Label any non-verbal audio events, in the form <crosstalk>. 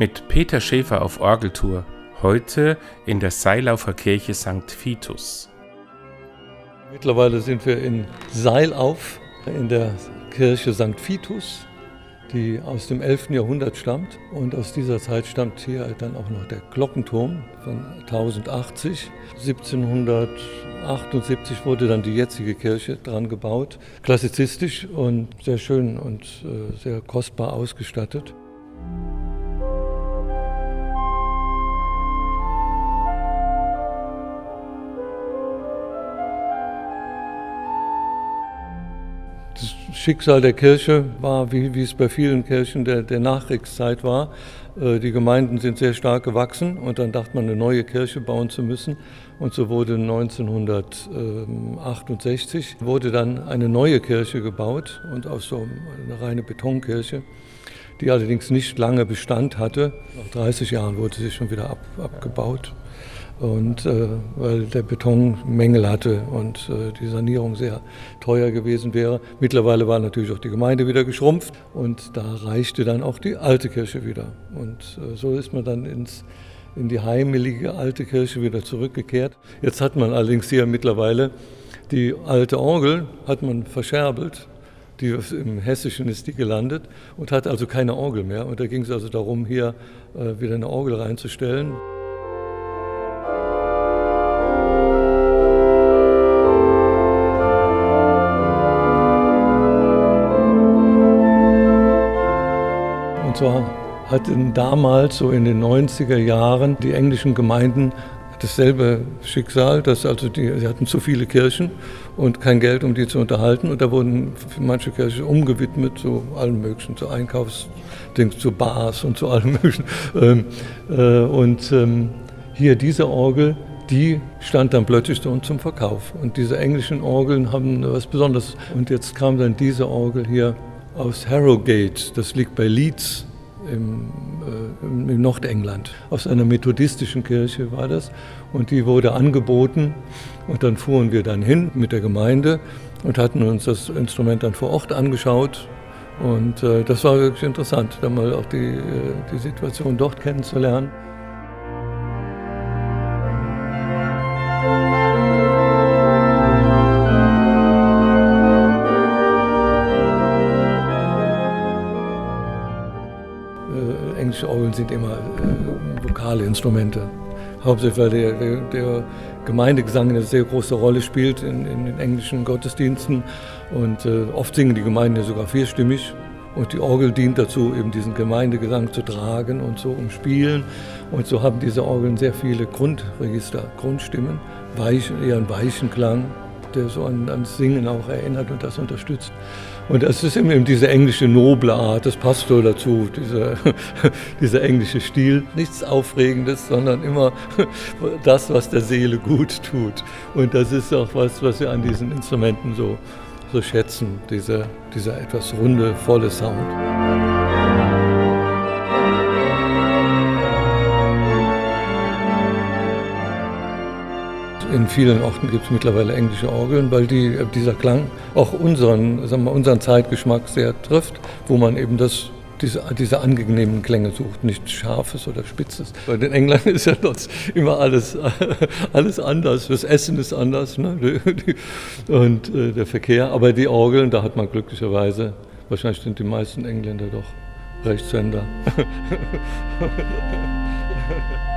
mit Peter Schäfer auf Orgeltour, heute in der Seilaufer Kirche St. Vitus. Mittlerweile sind wir in Seilauf in der Kirche St. Vitus, die aus dem 11. Jahrhundert stammt. Und aus dieser Zeit stammt hier dann auch noch der Glockenturm von 1080. 1778 wurde dann die jetzige Kirche dran gebaut. Klassizistisch und sehr schön und äh, sehr kostbar ausgestattet. Schicksal der Kirche war, wie, wie es bei vielen Kirchen der, der Nachkriegszeit war. Äh, die Gemeinden sind sehr stark gewachsen und dann dachte man, eine neue Kirche bauen zu müssen. Und so wurde 1968 wurde dann eine neue Kirche gebaut und auch so eine reine Betonkirche, die allerdings nicht lange Bestand hatte. Nach 30 Jahren wurde sie schon wieder ab, abgebaut und äh, weil der Beton Mängel hatte und äh, die Sanierung sehr teuer gewesen wäre. Mittlerweile war natürlich auch die Gemeinde wieder geschrumpft und da reichte dann auch die alte Kirche wieder. Und äh, so ist man dann ins, in die heimelige alte Kirche wieder zurückgekehrt. Jetzt hat man allerdings hier mittlerweile die alte Orgel, hat man verscherbelt. Die, Im Hessischen ist die gelandet und hat also keine Orgel mehr. Und da ging es also darum, hier äh, wieder eine Orgel reinzustellen. Zwar hatten damals, so in den 90er Jahren, die englischen Gemeinden dasselbe Schicksal, dass also die, sie hatten zu viele Kirchen und kein Geld, um die zu unterhalten. Und da wurden manche Kirchen umgewidmet zu allem Möglichen, zu Einkaufsdings, zu Bars und zu allem Möglichen. Ähm, äh, und ähm, hier diese Orgel, die stand dann plötzlich uns zum Verkauf. Und diese englischen Orgeln haben was Besonderes. Und jetzt kam dann diese Orgel hier aus Harrogate, das liegt bei Leeds im, äh, im Nordengland. Aus einer methodistischen Kirche war das. Und die wurde angeboten. Und dann fuhren wir dann hin mit der Gemeinde und hatten uns das Instrument dann vor Ort angeschaut. Und äh, das war wirklich interessant, da mal auch die, äh, die Situation dort kennenzulernen. Sind immer äh, vokale Instrumente. Hauptsächlich, weil der, der, der, Gemeindegesang eine sehr große Rolle spielt in, in den englischen Gottesdiensten. Und äh, oft singen die Gemeinden ja sogar vierstimmig. Und die Orgel dient dazu, eben diesen Gemeindegesang zu tragen und so umspielen. Und so haben diese Orgeln sehr viele Grundregister, Grundstimmen, weich, eher einen weichen Klang, der so an, ans Singen auch erinnert und das unterstützt. Und es ist eben diese englische noble Art, das passt so dazu, dieser, <laughs> dieser englische Stil. Nichts Aufregendes, sondern immer <laughs> das, was der Seele gut tut. Und das ist auch was, was wir an diesen Instrumenten so, so schätzen, dieser, dieser etwas runde, volle Sound. In vielen Orten gibt es mittlerweile englische Orgeln, weil die, äh, dieser Klang auch unseren, sagen wir, unseren Zeitgeschmack sehr trifft, wo man eben das diese, diese angenehmen Klänge sucht, nichts Scharfes oder Spitzes. Bei den Engländern ist ja dort immer alles, <laughs> alles anders. Das Essen ist anders ne? und äh, der Verkehr. Aber die Orgeln, da hat man glücklicherweise, wahrscheinlich sind die meisten Engländer doch Rechtshänder. <laughs>